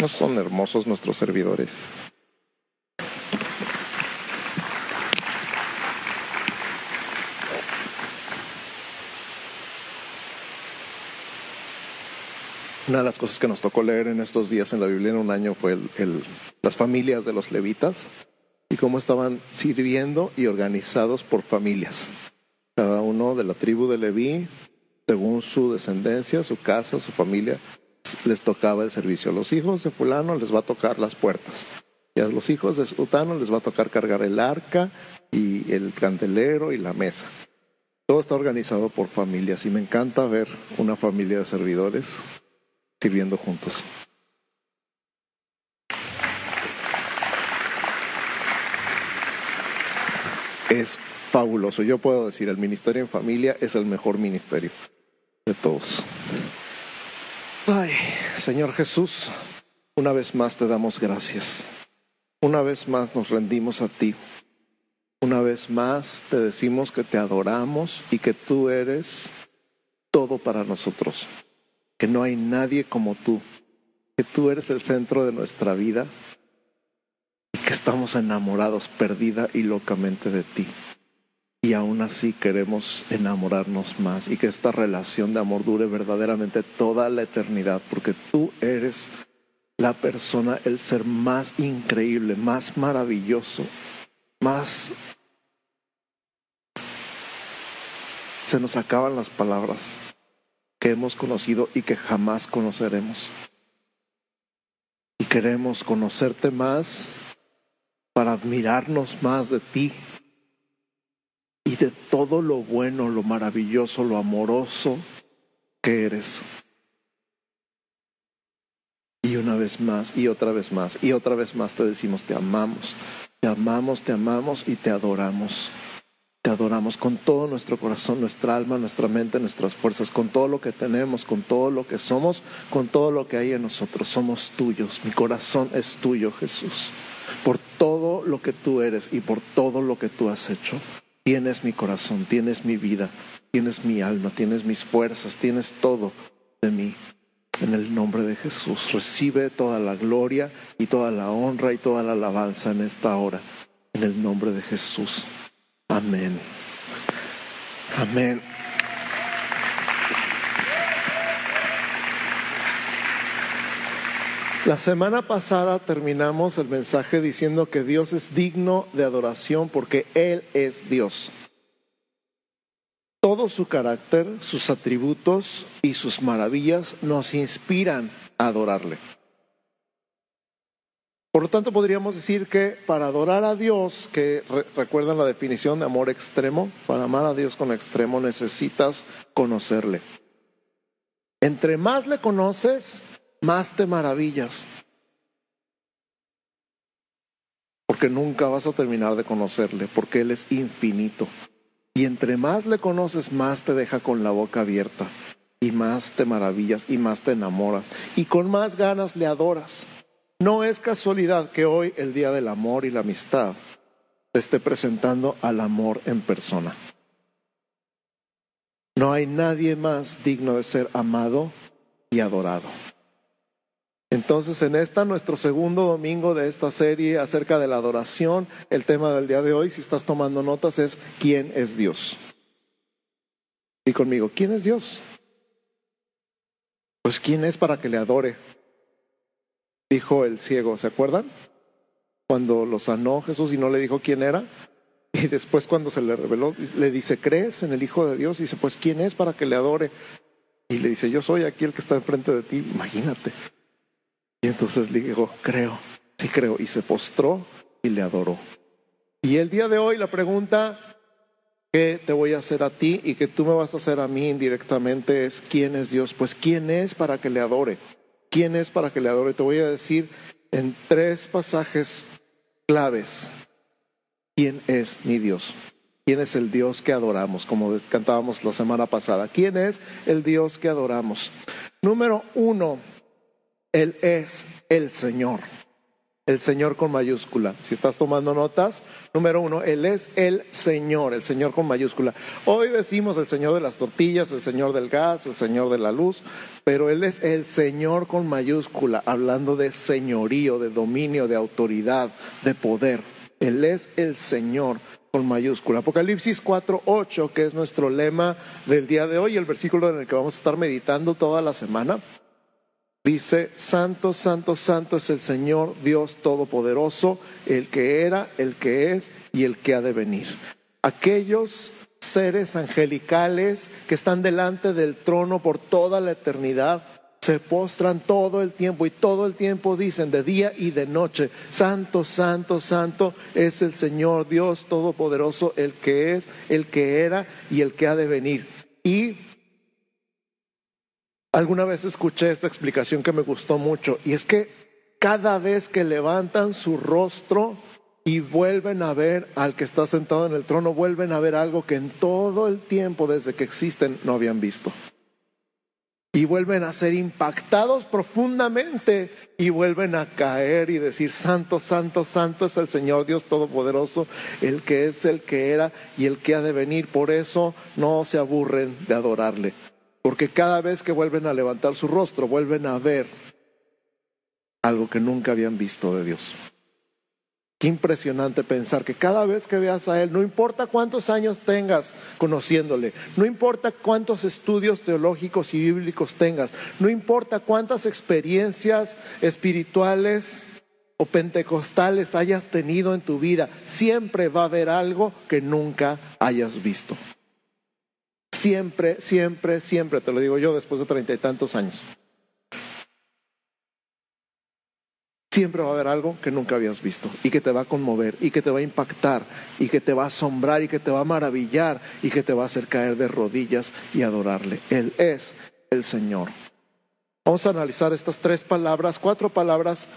¿No son hermosos nuestros servidores? Una de las cosas que nos tocó leer en estos días en la Biblia en un año fue las familias de los levitas y cómo estaban sirviendo y organizados por familias. Cada uno de la tribu de Leví, según su descendencia, su casa, su familia, les tocaba el servicio. Los hijos de fulano les va a tocar las puertas. Y a los hijos de Sutano les va a tocar cargar el arca y el candelero y la mesa. Todo está organizado por familias y me encanta ver una familia de servidores sirviendo juntos. Es fabuloso. Yo puedo decir, el ministerio en familia es el mejor ministerio de todos. Ay, Señor Jesús, una vez más te damos gracias. Una vez más nos rendimos a ti. Una vez más te decimos que te adoramos y que tú eres todo para nosotros. Que no hay nadie como tú. Que tú eres el centro de nuestra vida y que estamos enamorados perdida y locamente de ti y aún así queremos enamorarnos más y que esta relación de amor dure verdaderamente toda la eternidad, porque tú eres la persona, el ser más increíble, más maravilloso, más... Se nos acaban las palabras que hemos conocido y que jamás conoceremos. Y queremos conocerte más para admirarnos más de ti, y de todo lo bueno, lo maravilloso, lo amoroso que eres. Y una vez más, y otra vez más, y otra vez más te decimos, te amamos, te amamos, te amamos y te adoramos. Te adoramos con todo nuestro corazón, nuestra alma, nuestra mente, nuestras fuerzas, con todo lo que tenemos, con todo lo que somos, con todo lo que hay en nosotros. Somos tuyos. Mi corazón es tuyo, Jesús. Por todo lo que tú eres y por todo lo que tú has hecho. Tienes mi corazón, tienes mi vida, tienes mi alma, tienes mis fuerzas, tienes todo de mí. En el nombre de Jesús, recibe toda la gloria y toda la honra y toda la alabanza en esta hora. En el nombre de Jesús. Amén. Amén. La semana pasada terminamos el mensaje diciendo que Dios es digno de adoración porque Él es Dios. Todo su carácter, sus atributos y sus maravillas nos inspiran a adorarle. Por lo tanto, podríamos decir que para adorar a Dios, que recuerdan la definición de amor extremo, para amar a Dios con extremo necesitas conocerle. Entre más le conoces, más te maravillas. Porque nunca vas a terminar de conocerle, porque Él es infinito. Y entre más le conoces, más te deja con la boca abierta, y más te maravillas, y más te enamoras, y con más ganas le adoras. No es casualidad que hoy, el Día del Amor y la Amistad, te esté presentando al amor en persona. No hay nadie más digno de ser amado y adorado. Entonces, en esta, nuestro segundo domingo de esta serie acerca de la adoración, el tema del día de hoy, si estás tomando notas, es ¿quién es Dios? Y conmigo, ¿quién es Dios? Pues ¿quién es para que le adore? Dijo el ciego, ¿se acuerdan? Cuando lo sanó Jesús y no le dijo quién era. Y después cuando se le reveló, le dice, ¿crees en el Hijo de Dios? Y dice, pues ¿quién es para que le adore? Y le dice, yo soy aquí el que está enfrente de ti. Imagínate. Y entonces le dijo, creo, sí creo. Y se postró y le adoró. Y el día de hoy la pregunta que te voy a hacer a ti y que tú me vas a hacer a mí indirectamente es, ¿quién es Dios? Pues ¿quién es para que le adore? ¿Quién es para que le adore? Te voy a decir en tres pasajes claves, ¿quién es mi Dios? ¿Quién es el Dios que adoramos? Como cantábamos la semana pasada. ¿Quién es el Dios que adoramos? Número uno, él es el Señor. el Señor con mayúscula. Si estás tomando notas, número uno, Él es el Señor, el Señor con mayúscula. Hoy decimos el Señor de las tortillas, el Señor del gas, el Señor de la luz, pero Él es el Señor con mayúscula, hablando de señorío, de dominio, de autoridad, de poder. Él es el Señor con mayúscula. Apocalipsis 4.8, que es nuestro lema del día de hoy, el versículo en el que vamos a estar meditando toda la semana. Dice, Santo, Santo, Santo es el Señor Dios Todopoderoso, el que era, el que es y el que ha de venir. Aquellos seres angelicales que están delante del trono por toda la eternidad, se postran todo el tiempo y todo el tiempo dicen de día y de noche, Santo, Santo, Santo es el Señor Dios Todopoderoso, el que es, el que era y el que ha de venir. Y Alguna vez escuché esta explicación que me gustó mucho y es que cada vez que levantan su rostro y vuelven a ver al que está sentado en el trono, vuelven a ver algo que en todo el tiempo desde que existen no habían visto. Y vuelven a ser impactados profundamente y vuelven a caer y decir, Santo, Santo, Santo es el Señor Dios Todopoderoso, el que es, el que era y el que ha de venir. Por eso no se aburren de adorarle porque cada vez que vuelven a levantar su rostro, vuelven a ver algo que nunca habían visto de Dios. Qué impresionante pensar que cada vez que veas a Él, no importa cuántos años tengas conociéndole, no importa cuántos estudios teológicos y bíblicos tengas, no importa cuántas experiencias espirituales o pentecostales hayas tenido en tu vida, siempre va a haber algo que nunca hayas visto. Siempre, siempre, siempre, te lo digo yo después de treinta y tantos años. Siempre va a haber algo que nunca habías visto y que te va a conmover y que te va a impactar y que te va a asombrar y que te va a maravillar y que te va a hacer caer de rodillas y adorarle. Él es el Señor. Vamos a analizar estas tres palabras, cuatro palabras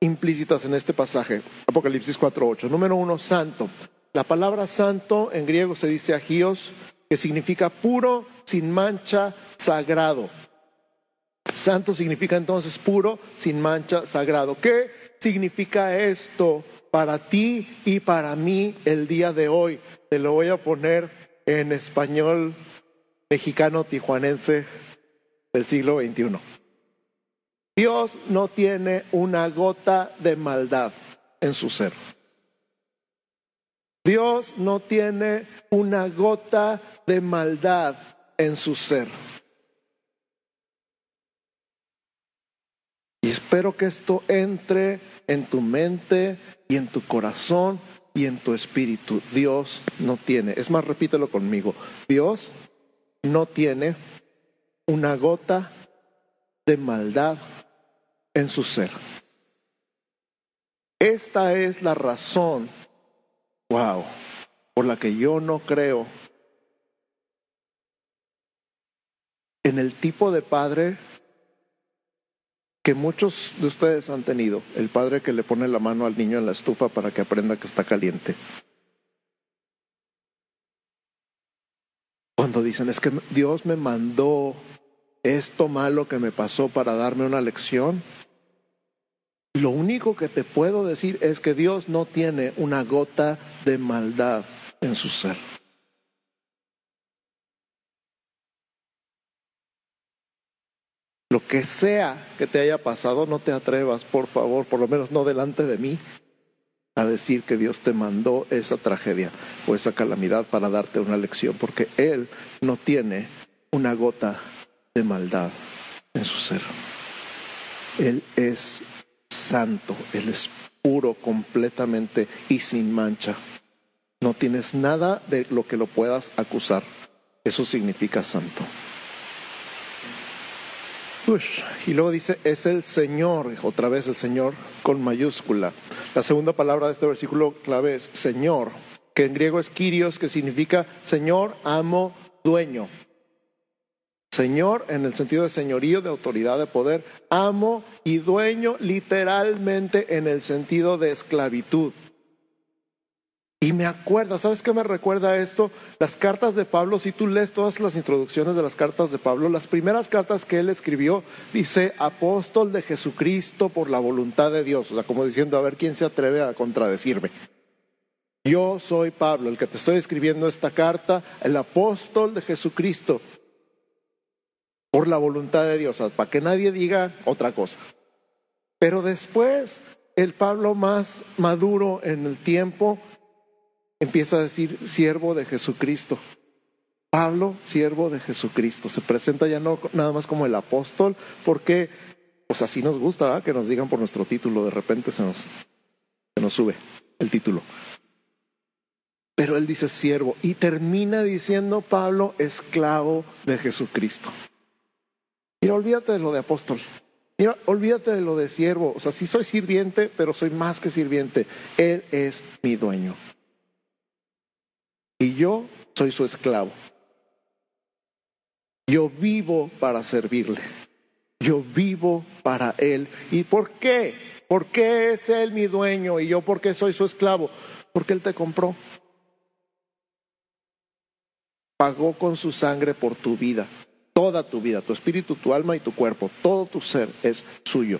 implícitas en este pasaje, Apocalipsis 4.8. Número uno, santo. La palabra santo en griego se dice agios, que significa puro, sin mancha, sagrado. Santo significa entonces puro, sin mancha, sagrado. ¿Qué significa esto para ti y para mí el día de hoy? Te lo voy a poner en español mexicano tijuanense del siglo XXI. Dios no tiene una gota de maldad en su ser. Dios no tiene una gota de maldad en su ser. Y espero que esto entre en tu mente y en tu corazón y en tu espíritu. Dios no tiene, es más, repítelo conmigo, Dios no tiene una gota de maldad en su ser. Esta es la razón Wow, por la que yo no creo. En el tipo de padre que muchos de ustedes han tenido, el padre que le pone la mano al niño en la estufa para que aprenda que está caliente. Cuando dicen es que Dios me mandó esto malo que me pasó para darme una lección, lo único que te puedo decir es que Dios no tiene una gota de maldad en su ser. Lo que sea que te haya pasado, no te atrevas, por favor, por lo menos no delante de mí, a decir que Dios te mandó esa tragedia o esa calamidad para darte una lección, porque Él no tiene una gota de maldad en su ser. Él es santo, Él es puro completamente y sin mancha. No tienes nada de lo que lo puedas acusar. Eso significa santo. y luego dice, es el Señor, otra vez el Señor con mayúscula. La segunda palabra de este versículo clave es Señor, que en griego es Kyrios, que significa Señor, amo, dueño. Señor en el sentido de señorío, de autoridad, de poder, amo y dueño literalmente en el sentido de esclavitud. Y me acuerda, ¿sabes qué me recuerda esto? Las cartas de Pablo, si tú lees todas las introducciones de las cartas de Pablo, las primeras cartas que él escribió dice apóstol de Jesucristo por la voluntad de Dios, o sea, como diciendo, a ver quién se atreve a contradecirme. Yo soy Pablo, el que te estoy escribiendo esta carta, el apóstol de Jesucristo por la voluntad de Dios, para que nadie diga otra cosa. Pero después, el Pablo más maduro en el tiempo empieza a decir siervo de Jesucristo. Pablo, siervo de Jesucristo. Se presenta ya no nada más como el apóstol, porque pues así nos gusta que nos digan por nuestro título, de repente se nos, se nos sube el título. Pero él dice siervo y termina diciendo Pablo, esclavo de Jesucristo. Mira, olvídate de lo de apóstol. Mira, olvídate de lo de siervo. O sea, sí soy sirviente, pero soy más que sirviente. Él es mi dueño. Y yo soy su esclavo. Yo vivo para servirle. Yo vivo para Él. ¿Y por qué? ¿Por qué es Él mi dueño y yo por qué soy su esclavo? Porque Él te compró. Pagó con su sangre por tu vida. Toda tu vida, tu espíritu, tu alma y tu cuerpo, todo tu ser es suyo.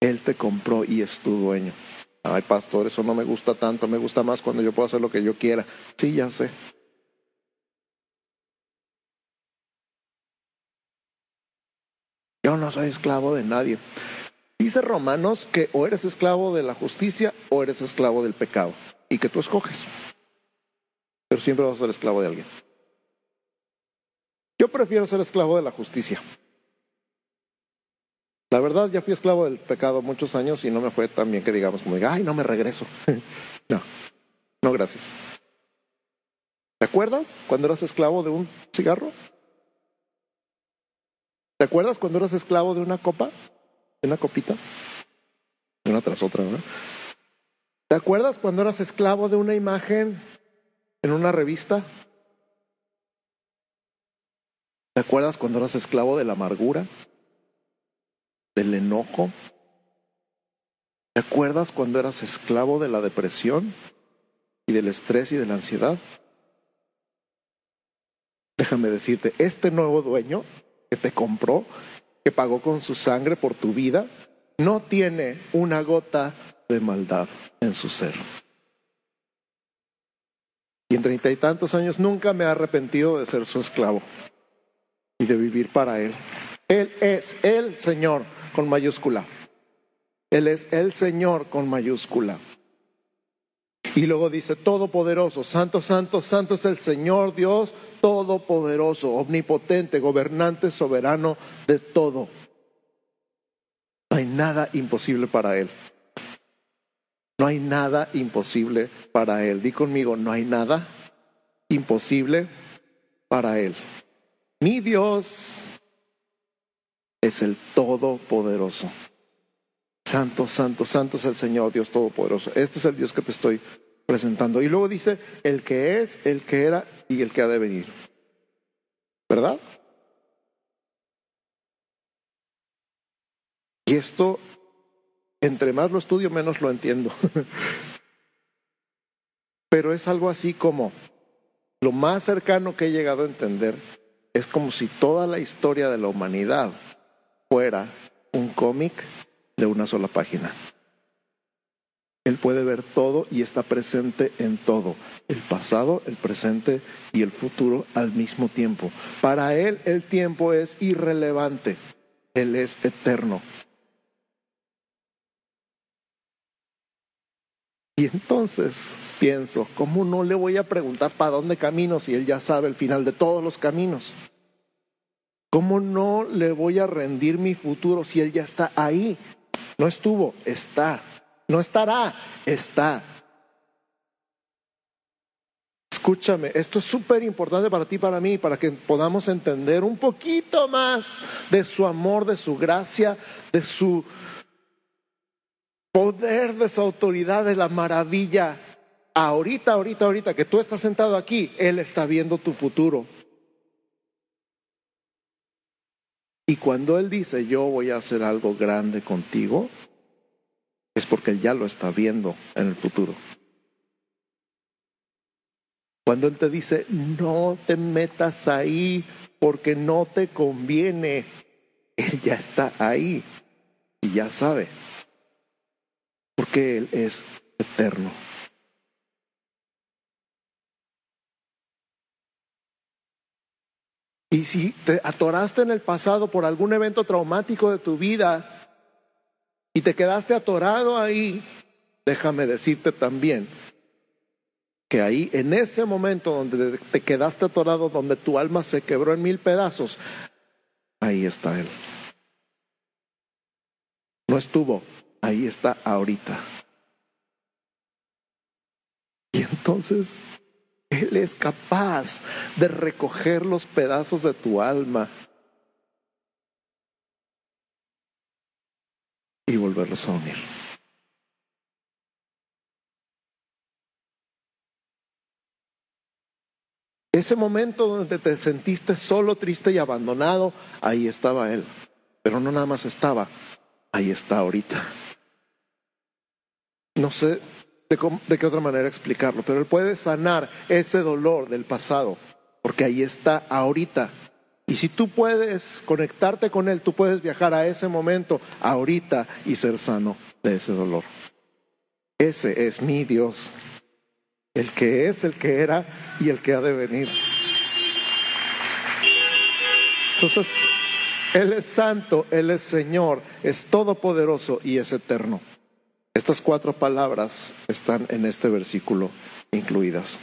Él te compró y es tu dueño. Ay, pastor, eso no me gusta tanto, me gusta más cuando yo puedo hacer lo que yo quiera. Sí, ya sé. Yo no soy esclavo de nadie. Dice Romanos que o eres esclavo de la justicia o eres esclavo del pecado y que tú escoges. Pero siempre vas a ser esclavo de alguien. Yo prefiero ser esclavo de la justicia. La verdad, ya fui esclavo del pecado muchos años y no me fue tan bien que digamos como diga, ay, no me regreso. no, no, gracias. ¿Te acuerdas cuando eras esclavo de un cigarro? ¿Te acuerdas cuando eras esclavo de una copa? ¿De una copita? Una tras otra, ¿no? ¿Te acuerdas cuando eras esclavo de una imagen en una revista? ¿Te acuerdas cuando eras esclavo de la amargura? del enojo? ¿Te acuerdas cuando eras esclavo de la depresión y del estrés y de la ansiedad? Déjame decirte, este nuevo dueño que te compró, que pagó con su sangre por tu vida, no tiene una gota de maldad en su ser. Y en treinta y tantos años nunca me he arrepentido de ser su esclavo y de vivir para Él. Él es el Señor con mayúscula. Él es el Señor con mayúscula. Y luego dice, Todopoderoso, Santo, Santo, Santo es el Señor Dios Todopoderoso, omnipotente, gobernante, soberano de todo. No hay nada imposible para Él. No hay nada imposible para Él. Di conmigo, no hay nada imposible para Él. Mi Dios es el Todopoderoso. Santo, santo, santo es el Señor Dios Todopoderoso. Este es el Dios que te estoy presentando. Y luego dice, el que es, el que era y el que ha de venir. ¿Verdad? Y esto, entre más lo estudio, menos lo entiendo. Pero es algo así como, lo más cercano que he llegado a entender es como si toda la historia de la humanidad fuera un cómic de una sola página. Él puede ver todo y está presente en todo, el pasado, el presente y el futuro al mismo tiempo. Para Él el tiempo es irrelevante, Él es eterno. Y entonces pienso, ¿cómo no le voy a preguntar para dónde camino si Él ya sabe el final de todos los caminos? ¿Cómo no le voy a rendir mi futuro si Él ya está ahí? No estuvo, está. No estará, está. Escúchame, esto es súper importante para ti para mí, para que podamos entender un poquito más de su amor, de su gracia, de su poder, de su autoridad, de la maravilla. Ahorita, ahorita, ahorita que tú estás sentado aquí, Él está viendo tu futuro. Y cuando Él dice, yo voy a hacer algo grande contigo, es porque Él ya lo está viendo en el futuro. Cuando Él te dice, no te metas ahí porque no te conviene, Él ya está ahí y ya sabe, porque Él es eterno. Y si te atoraste en el pasado por algún evento traumático de tu vida y te quedaste atorado ahí, déjame decirte también que ahí, en ese momento donde te quedaste atorado, donde tu alma se quebró en mil pedazos, ahí está Él. No estuvo, ahí está ahorita. Y entonces él es capaz de recoger los pedazos de tu alma y volverlos a unir. Ese momento donde te sentiste solo, triste y abandonado, ahí estaba Él. Pero no nada más estaba, ahí está ahorita. No sé de, qué otra manera explicarlo, pero Él puede sanar ese dolor del pasado, porque ahí está ahorita. Y si tú puedes conectarte con Él, tú puedes viajar a ese momento, ahorita, y ser sano de ese dolor. Ese es mi Dios, el que es, el que era y el que ha de venir. Entonces, Él es santo, Él es Señor, es todopoderoso y es eterno. Estas cuatro palabras están en este versículo incluidas.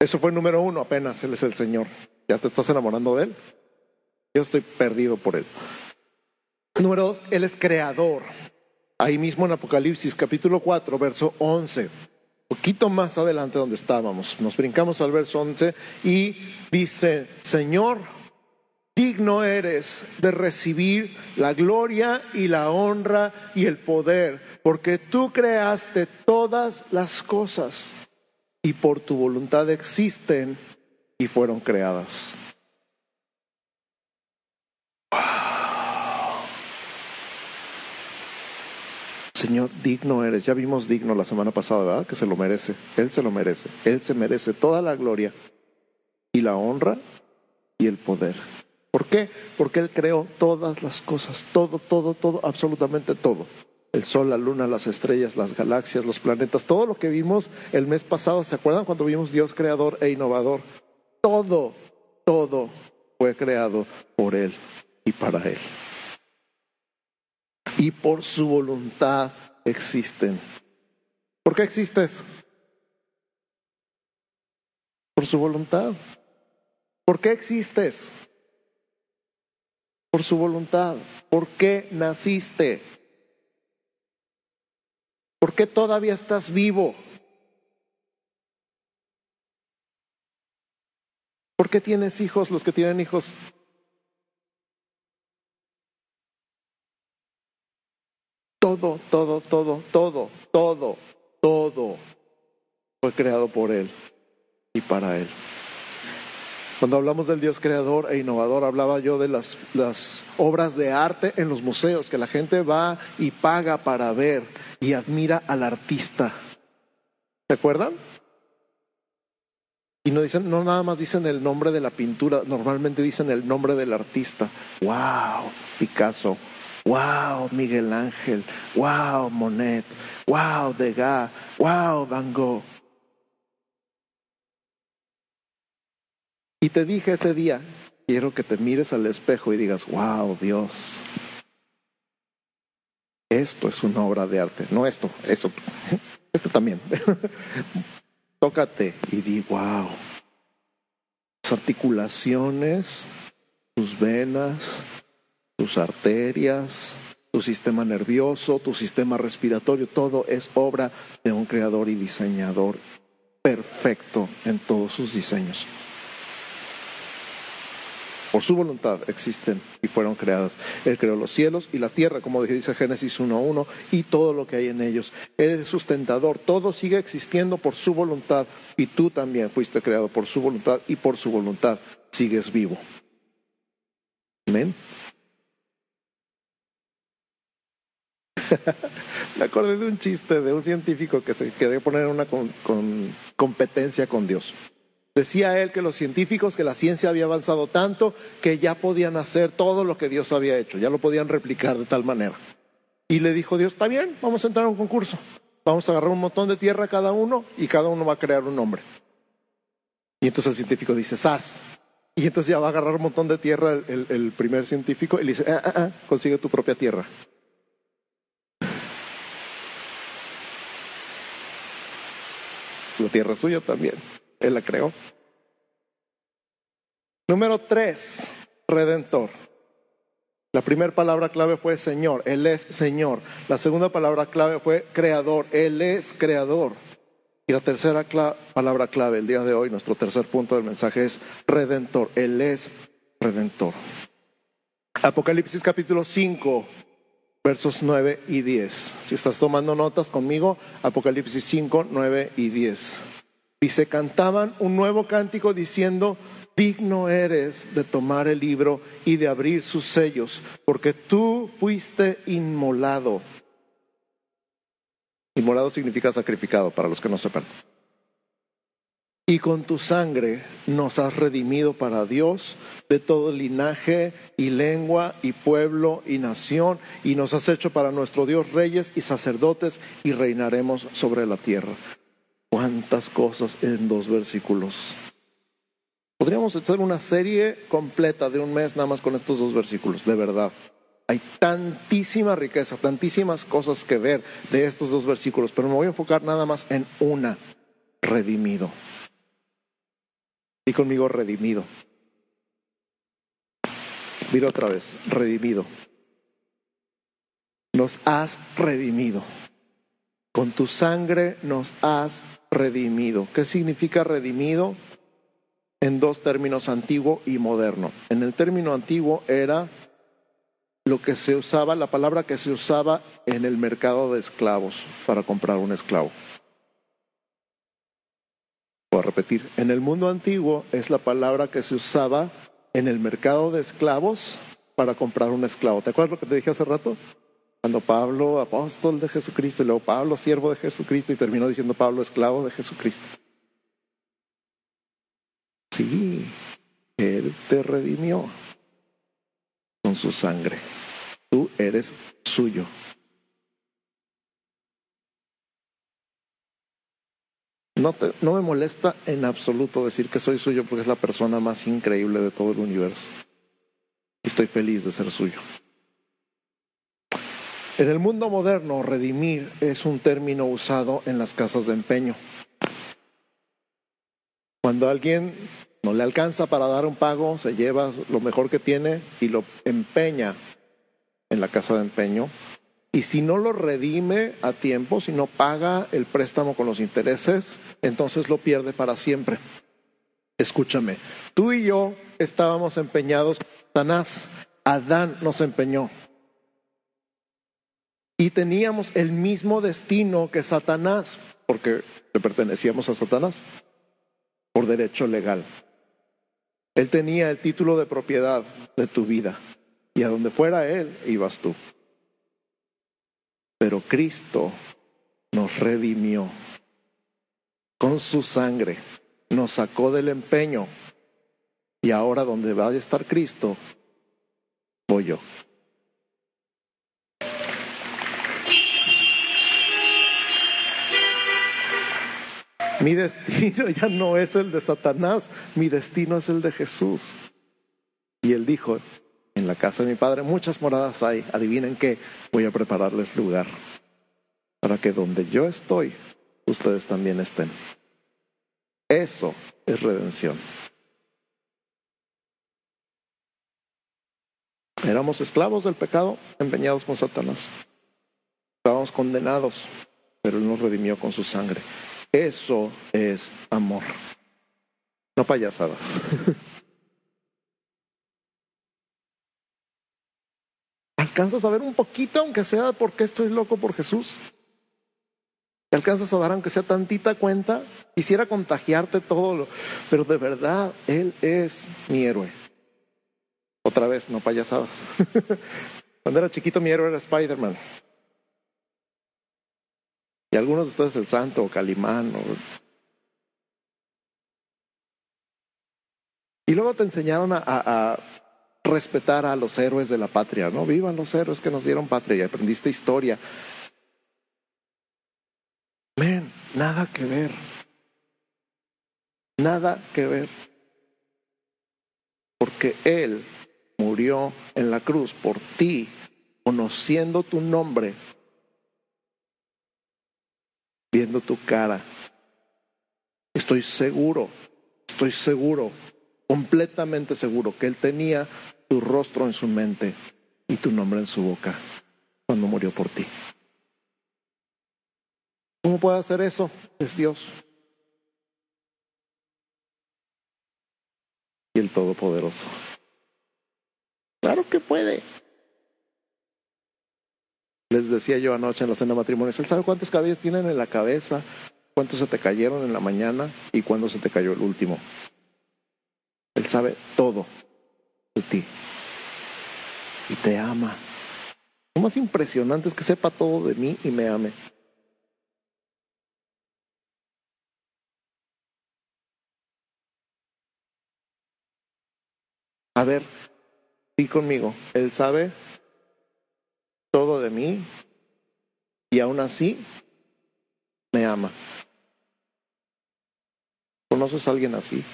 Eso fue número uno apenas, Él es el Señor. ¿Ya te estás enamorando de Él? Yo estoy perdido por Él. Número dos, Él es creador. Ahí mismo en Apocalipsis capítulo 4, verso 11. Poquito más adelante donde estábamos. Nos brincamos al verso 11 y dice, Señor, Digno eres de recibir la gloria y la honra y el poder, porque tú creaste todas las cosas y por tu voluntad existen y fueron creadas. Señor, digno eres. Ya vimos digno la semana pasada, ¿verdad? Que se lo merece. Él se lo merece. Él se merece toda la gloria y la honra y el poder. ¿Por qué? Porque Él creó todas las cosas, todo, todo, todo, absolutamente todo. El sol, la luna, las estrellas, las galaxias, los planetas, todo lo que vimos el mes pasado, ¿se acuerdan cuando vimos Dios creador e innovador? Todo, todo fue creado por Él y para Él. Y por su voluntad existen. ¿Por qué existes? Por su voluntad. ¿Por qué existes? Por su voluntad. ¿Por qué naciste? ¿Por qué todavía estás vivo? ¿Por qué tienes hijos los que tienen hijos? Todo, todo, todo, todo, todo, todo fue creado por Él y para Él. Cuando hablamos del Dios creador e innovador, hablaba yo de las, obras de arte en los museos, que la gente va y paga para ver y admira al artista. ¿Se acuerdan? Y no dicen, no nada más dicen el nombre de la pintura, normalmente dicen el nombre del artista. Wow, Picasso. Wow, Miguel Ángel. Wow, Monet. Wow, Degas. Wow, Van Gogh. Y te dije ese día, quiero que te mires al espejo y digas, wow, Dios, esto es una obra de arte, no esto, eso, esto también. Tócate y di, wow, tus articulaciones, tus venas, tus arterias, tu sistema nervioso, tu sistema respiratorio, todo es obra de un creador y diseñador perfecto en todos sus diseños por su voluntad existen y fueron creadas. Él creó los cielos y la tierra, como dice Génesis 1.1, y todo lo que hay en ellos. Él es sustentador, todo sigue existiendo por su voluntad y tú también fuiste creado por su voluntad y por su voluntad sigues vivo. Amén. Me acordé de un chiste de un científico que se quería poner en una competencia con Dios. Decía él que los científicos, que la ciencia había avanzado tanto que ya podían hacer todo lo que Dios había hecho, ya lo podían replicar de tal manera. Y le dijo Dios, está bien, vamos a entrar a un concurso. Vamos a agarrar un montón de tierra cada uno y cada uno va a crear un nombre. Y entonces el científico dice, ¡Sas! Y entonces ya va a agarrar un montón de tierra el, primer científico y le dice, ah, ah, ah, consigue tu propia tierra. La tierra suya también. Él la creó. Número tres, redentor. La primera palabra clave fue Señor, Él es Señor. La segunda palabra clave fue Creador, Él es Creador. Y la tercera palabra clave el día de hoy, nuestro tercer punto del mensaje es Redentor, Él es Redentor. Apocalipsis capítulo 5, versos 9 y 10. Si estás tomando notas conmigo, Apocalipsis 5, 9 y 10. Dice, cantaban un nuevo cántico diciendo, digno eres de tomar el libro y de abrir sus sellos, porque tú fuiste inmolado. Inmolado significa sacrificado, para los que no sepan. Y con tu sangre nos has redimido para Dios de todo linaje y lengua y pueblo y nación, y nos has hecho para nuestro Dios reyes y sacerdotes, y reinaremos sobre la tierra cuántas cosas en dos versículos. Podríamos hacer una serie completa de un mes nada más con estos dos versículos, de verdad. Hay tantísima riqueza, tantísimas cosas que ver de estos dos versículos, pero me voy a enfocar nada más en una, redimido. Y conmigo, redimido. Mira otra vez, redimido. Nos has redimido. Con tu sangre nos has redimido. ¿Qué significa redimido? En dos términos, antiguo y moderno. En el término antiguo era lo que se usaba, la palabra que se usaba en el mercado de esclavos para comprar un esclavo. Voy a repetir, en el mundo antiguo es la palabra que se usaba en el mercado de esclavos para comprar un esclavo. ¿Te acuerdas lo que te dije hace rato? Cuando Pablo, apóstol de Jesucristo, y luego Pablo, siervo de Jesucristo, y terminó diciendo Pablo, esclavo de Jesucristo. Sí, Él te redimió con su sangre. Tú eres suyo. No, no, me molesta en absoluto decir que soy suyo porque es la persona más increíble de todo el universo. Estoy feliz de ser suyo. En el mundo moderno, redimir es un término usado en las casas de empeño. Cuando alguien no le alcanza para dar un pago, se lleva lo mejor que tiene y lo empeña en la casa de empeño. Y si no lo redime a tiempo, si no paga el préstamo con los intereses, entonces lo pierde para siempre. Escúchame, tú y yo estábamos empeñados, Satanás, Adán nos empeñó y teníamos el mismo destino que Satanás, porque pertenecíamos a Satanás por derecho legal. Él tenía el título de propiedad de tu vida y a donde fuera Él ibas tú. Pero Cristo nos redimió con su sangre, nos sacó del empeño y ahora donde va a estar Cristo, voy yo. Mi destino ya no es el de Satanás, mi destino es el de Jesús. Y él dijo, en la casa de mi padre muchas moradas hay, adivinen qué, voy a prepararles lugar para que donde yo estoy, ustedes también estén. Eso es redención. Éramos esclavos del pecado, empeñados con Satanás. Estábamos condenados, pero Él nos redimió con su sangre. Eso es amor. No payasadas. ¿Alcanzas a ver un poquito, aunque sea porque estoy loco por Jesús? ¿Te alcanzas a dar, aunque sea tantita cuenta? Quisiera contagiarte todo, lo... pero de verdad, Él es mi héroe. Otra vez, no payasadas. Cuando era chiquito, mi héroe era Spider-Man. Y algunos de ustedes el santo o Calimán. Y luego te enseñaron a, respetar a los héroes de la patria, ¿no? Vivan los héroes que nos dieron patria y aprendiste historia. Men, nada que ver. Nada que ver. Porque Él murió en la cruz por ti, conociendo tu nombre, tu cara. Estoy seguro, estoy seguro, completamente seguro que Él tenía tu rostro en su mente y tu nombre en su boca cuando murió por ti. ¿Cómo puede hacer eso? Es Dios. Y el Todopoderoso. Claro que puede. Les decía yo anoche en la cena matrimonial, ¿él sabe cuántos cabellos tienen en la cabeza? ¿Cuántos se te cayeron en la mañana? ¿Y cuándo se te cayó el último? Él sabe todo de ti. Y te ama. Lo más impresionante es que sepa todo de mí y me ame. A ver, y conmigo, Él sabe todo de mí y aún así me ama. ¿Conoces a alguien así?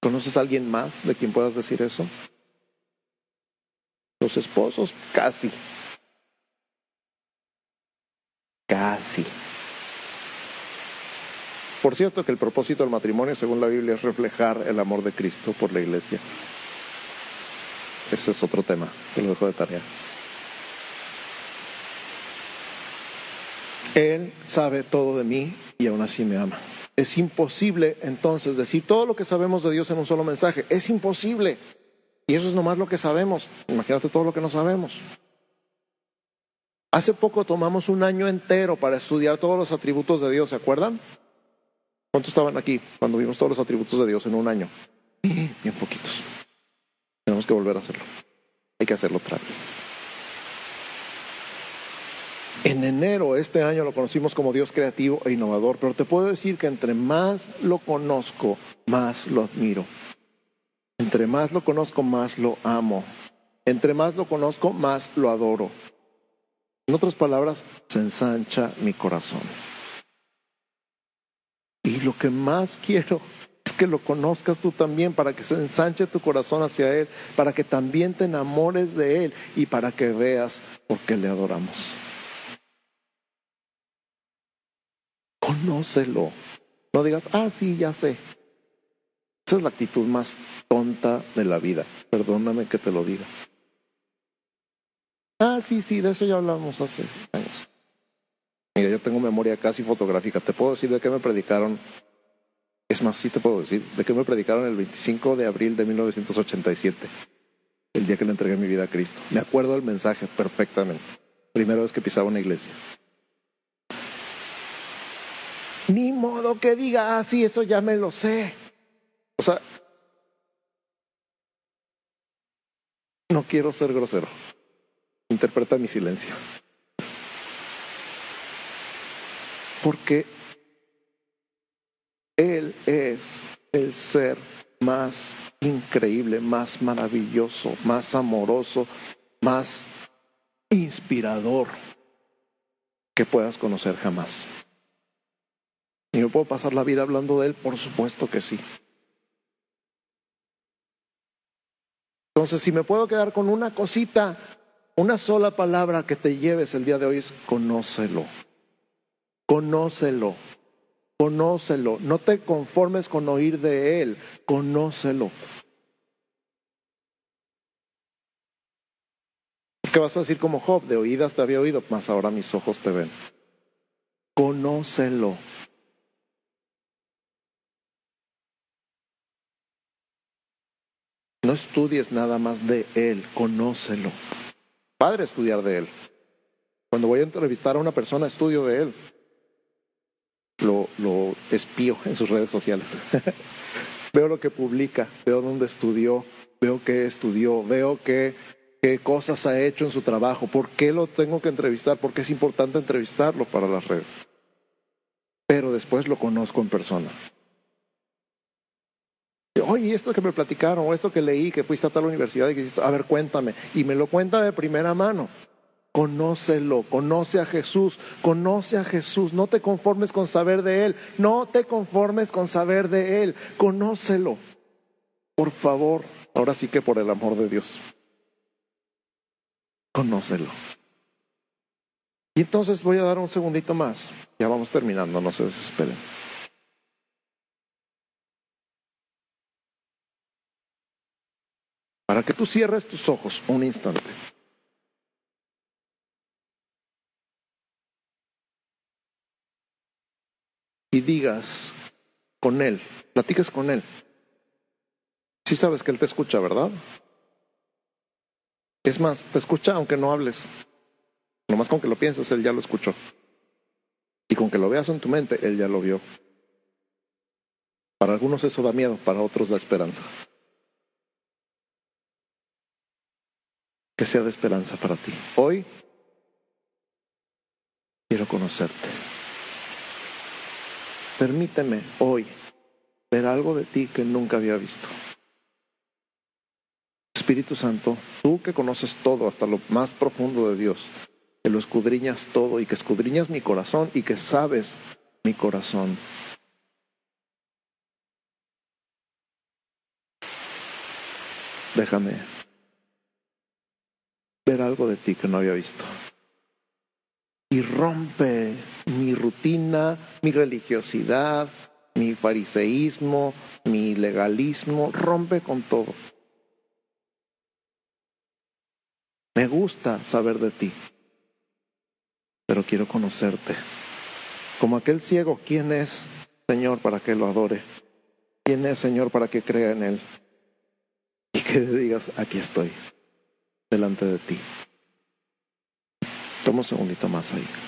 ¿Conoces a alguien más de quien puedas decir eso? Los esposos, casi. Casi. Por cierto que el propósito del matrimonio, según la Biblia, es reflejar el amor de Cristo por la iglesia. Ese es otro tema, que lo dejo de tarea. Él sabe todo de mí y aún así me ama. Es imposible entonces decir todo lo que sabemos de Dios en un solo mensaje. Es imposible. Y eso es nomás lo que sabemos. Imagínate todo lo que no sabemos. Hace poco tomamos un año entero para estudiar todos los atributos de Dios, ¿se acuerdan? ¿Cuántos estaban aquí cuando vimos todos los atributos de Dios en un año? Bien poquitos. Que volver a hacerlo. Hay que hacerlo otra vez. En enero este año lo conocimos como Dios creativo e innovador, pero te puedo decir que entre más lo conozco, más lo admiro. Entre más lo conozco, más lo amo. Entre más lo conozco, más lo adoro. En otras palabras, se ensancha mi corazón. Y lo que más quiero que lo conozcas tú también, para que se ensanche tu corazón hacia Él, para que también te enamores de Él y para que veas por qué le adoramos. Conócelo. No digas, ah, sí, ya sé. Esa es la actitud más tonta de la vida. Perdóname que te lo diga. Ah, sí, sí, de eso ya hablamos hace años. Mira, yo tengo memoria casi fotográfica. Te puedo decir de qué me predicaron. Es más, sí te puedo decir de qué me predicaron el 25 de abril de 1987, el día que le entregué mi vida a Cristo. Me acuerdo del mensaje perfectamente. Primera vez que pisaba una iglesia. Ni modo que diga, ah, sí, eso ya me lo sé. O sea, no quiero ser grosero. Interpreta mi silencio. porque Él es el ser más increíble, más maravilloso, más amoroso, más inspirador que puedas conocer jamás. ¿Y yo puedo pasar la vida hablando de Él? Por supuesto que sí. Entonces, si me puedo quedar con una cosita, una sola palabra que te lleves el día de hoy es conócelo. Conócelo, conócelo. No te conformes con oír de Él, conócelo. ¿Qué vas a decir como Job? De oídas te había oído, mas ahora mis ojos te ven. Conócelo. No estudies nada más de Él, conócelo. Padre, estudiar de Él. Cuando voy a entrevistar a una persona, estudio de Él lo, lo espío en sus redes sociales. veo lo que publica, veo dónde estudió, veo qué estudió, veo qué, cosas ha hecho en su trabajo, por qué lo tengo que entrevistar, por qué es importante entrevistarlo para las redes. Pero después lo conozco en persona. Oye, esto que me platicaron, o esto que leí, que fuiste a tal universidad y que a ver, cuéntame. Y me lo cuenta de primera mano. Conócelo, conoce a Jesús, conoce a Jesús. No te conformes con saber de Él, no te conformes con saber de Él, conócelo. Por favor, ahora sí que por el amor de Dios, conócelo. Y entonces voy a dar un segundito más. Ya vamos terminando, no se desesperen. Para que tú cierres tus ojos un instante. Y digas con Él, platiques con Él. Si sabes que Él te escucha, ¿verdad? Es más, te escucha aunque no hables. Nomás con que lo pienses, Él ya lo escuchó. Y con que lo veas en tu mente, Él ya lo vio. Para algunos eso da miedo, para otros da esperanza. Que sea de esperanza para ti. Hoy quiero conocerte. Permíteme hoy ver algo de ti que nunca había visto. Espíritu Santo, tú que conoces todo hasta lo más profundo de Dios, que lo escudriñas todo y que escudriñas mi corazón y que sabes mi corazón. Déjame ver algo de ti que no había visto y rompe mi rutina, mi religiosidad, mi fariseísmo, mi legalismo, rompe con todo. Me gusta saber de ti, pero quiero conocerte. Como aquel ciego, ¿quién es, Señor, para que lo adore? ¿Quién es, Señor, para que crea en Él? Y que digas, aquí estoy, delante de ti. Toma un segundito más ahí.